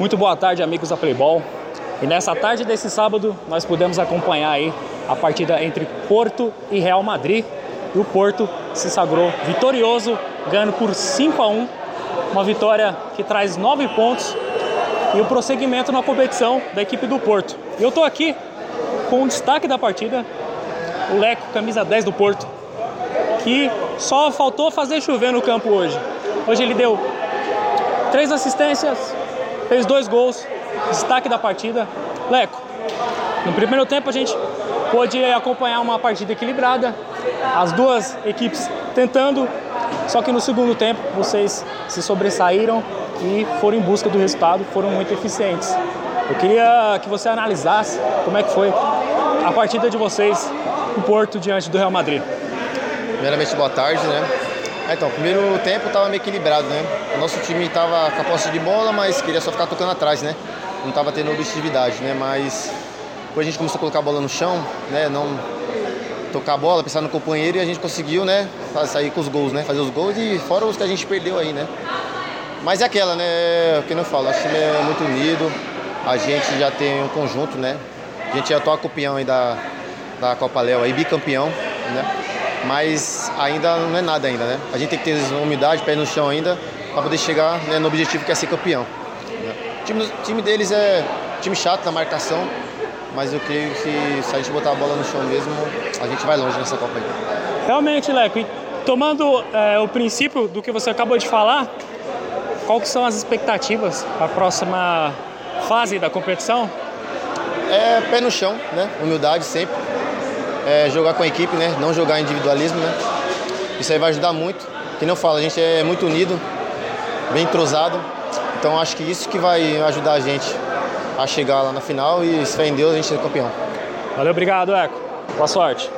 Muito boa tarde, amigos da Playball. E nessa tarde desse sábado, nós pudemos acompanhar aí a partida entre Porto e Real Madrid. E o Porto se sagrou vitorioso, ganhando por 5 a 1, uma vitória que traz 9 pontos e o prosseguimento na competição da equipe do Porto. E eu estou aqui com o destaque da partida, o Leco, camisa 10 do Porto, que só faltou fazer chover no campo hoje. Hoje ele deu três assistências, fez dois gols, destaque da partida. Leco, no primeiro tempo a gente pôde acompanhar uma partida equilibrada, as duas equipes tentando, só que no segundo tempo vocês se sobressaíram e foram em busca do resultado, foram muito eficientes. Eu queria que você analisasse como é que foi a partida de vocês, o Porto diante do Real Madrid. Primeiramente, boa tarde, né? É, então, primeiro tempo estava meio equilibrado, né? O nosso time estava com a posse de bola, mas queria só ficar tocando atrás, né? Não estava tendo objetividade, né? Mas depois a gente começou a colocar a bola no chão, né? Não tocar a bola, pensar no companheiro e a gente conseguiu, né? Sair com os gols, né? Fazer os gols e fora os que a gente perdeu aí, né? Mas é aquela, né? O que eu falo, o time é muito unido, a gente já tem um conjunto, né? A gente é atual campeão aí da, da Copa Léo, aí bicampeão, né? Mas ainda não é nada ainda, né? A gente tem que ter umidade, pé no chão ainda, para poder chegar né, no objetivo que é ser campeão. Né? O, time, o time deles é time chato na marcação, mas eu creio que se a gente botar a bola no chão mesmo, a gente vai longe nessa Copa aí. Realmente, Leco, e tomando é, o princípio do que você acabou de falar, quais são as expectativas para a próxima fase da competição? É pé no chão, né? Humildade sempre é, jogar com a equipe, né? Não jogar individualismo, né? Isso aí vai ajudar muito. Que não fala, a gente é muito unido, bem entrosado. Então acho que isso que vai ajudar a gente a chegar lá na final e se fé em Deus a gente ser campeão. Valeu, obrigado, Eco. Boa sorte.